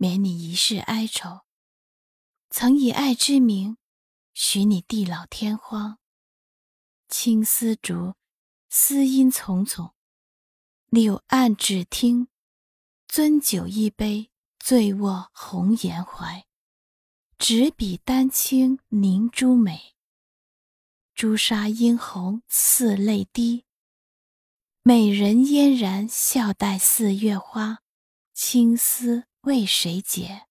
免你一世哀愁，曾以爱之名，许你地老天荒。青丝竹，丝音丛丛，柳岸只听，樽酒一杯，醉卧红颜怀。执笔丹青凝朱美，朱砂殷红似泪滴。美人嫣然笑待四月花，青丝。为谁结？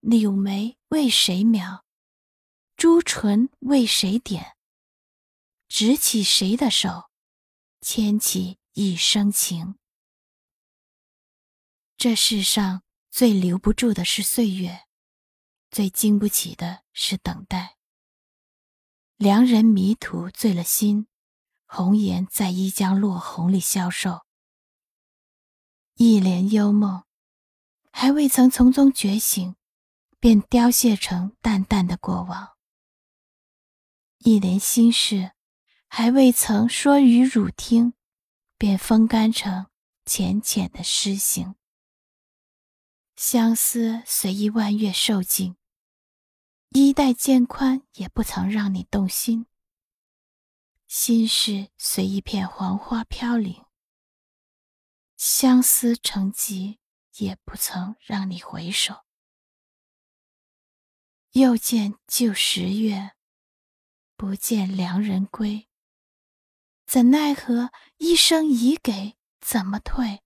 柳眉为谁描？朱唇为谁点？执起谁的手，牵起一生情。这世上最留不住的是岁月，最经不起的是等待。良人迷途醉了心，红颜在一江落红里消瘦。一帘幽梦。还未曾从中觉醒，便凋谢成淡淡的过往；一帘心事，还未曾说与汝听，便风干成浅浅的诗行。相思随一弯月瘦尽，衣带渐宽，也不曾让你动心；心事随一片黄花飘零，相思成疾。也不曾让你回首。又见旧时月，不见良人归。怎奈何一生已给，怎么退？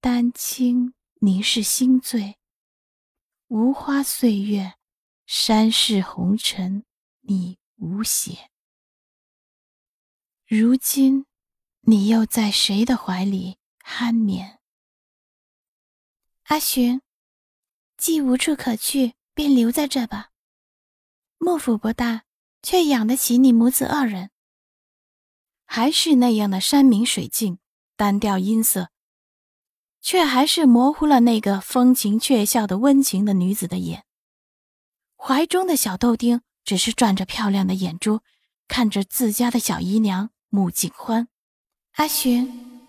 丹青凝是心醉，无花岁月，山世红尘，你无邪。如今，你又在谁的怀里酣眠？阿寻，既无处可去，便留在这吧。幕府不大，却养得起你母子二人。还是那样的山明水净，单调音色，却还是模糊了那个风情却笑的温情的女子的眼。怀中的小豆丁只是转着漂亮的眼珠，看着自家的小姨娘穆景欢。阿寻，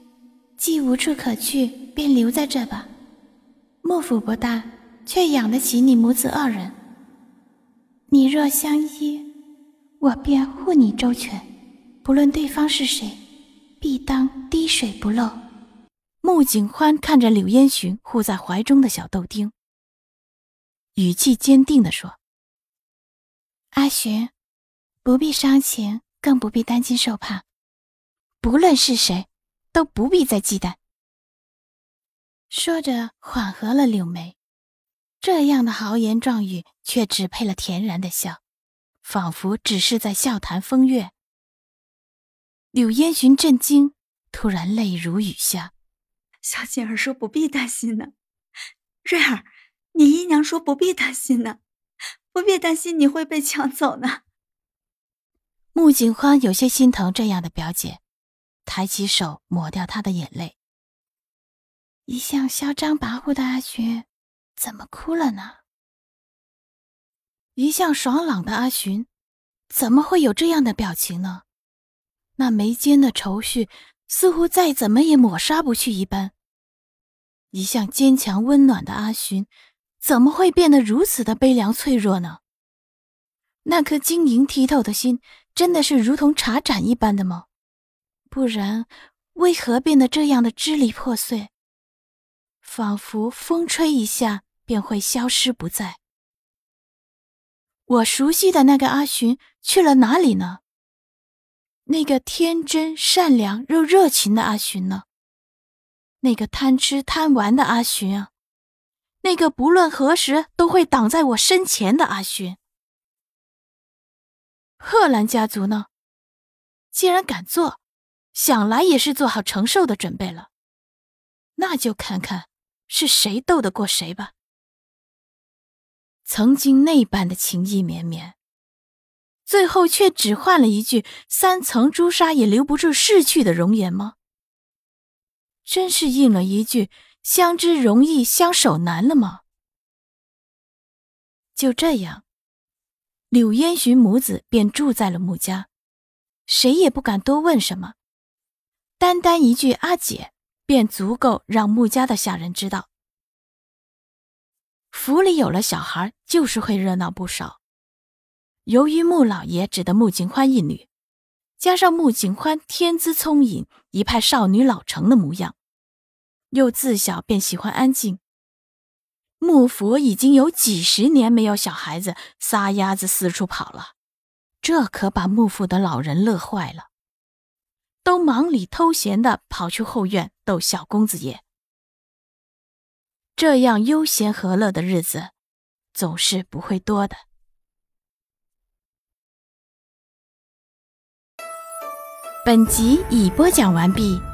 既无处可去，便留在这吧。幕府不大，却养得起你母子二人。你若相依，我便护你周全，不论对方是谁，必当滴水不漏。穆景欢看着柳烟寻护在怀中的小豆丁，语气坚定地说：“阿寻，不必伤情，更不必担惊受怕。不论是谁，都不必再忌惮。”说着，缓和了柳眉。这样的豪言壮语，却只配了恬然的笑，仿佛只是在笑谈风月。柳烟寻震惊，突然泪如雨下。小锦儿说：“不必担心呢。”瑞儿，你姨娘说：“不必担心呢，不必担心你会被抢走呢。”穆景欢有些心疼这样的表姐，抬起手抹掉她的眼泪。一向嚣张跋扈的阿寻，怎么哭了呢？一向爽朗的阿寻，怎么会有这样的表情呢？那眉间的愁绪，似乎再怎么也抹杀不去一般。一向坚强温暖的阿寻，怎么会变得如此的悲凉脆弱呢？那颗晶莹剔透的心，真的是如同茶盏一般的吗？不然，为何变得这样的支离破碎？仿佛风吹一下便会消失不在。我熟悉的那个阿寻去了哪里呢？那个天真善良又热情的阿寻呢？那个贪吃贪玩的阿寻啊？那个不论何时都会挡在我身前的阿寻？贺兰家族呢？既然敢做，想来也是做好承受的准备了。那就看看。是谁斗得过谁吧？曾经那般的情意绵绵，最后却只换了一句“三层朱砂也留不住逝去的容颜”吗？真是应了一句“相知容易相守难”了吗？就这样，柳烟寻母子便住在了穆家，谁也不敢多问什么，单单一句“阿姐”便足够让穆家的下人知道。府里有了小孩，就是会热闹不少。由于穆老爷只得穆景欢一女，加上穆景欢天资聪颖，一派少女老成的模样，又自小便喜欢安静。穆府已经有几十年没有小孩子撒丫子四处跑了，这可把穆府的老人乐坏了，都忙里偷闲的跑去后院逗小公子爷。这样悠闲和乐的日子，总是不会多的。本集已播讲完毕。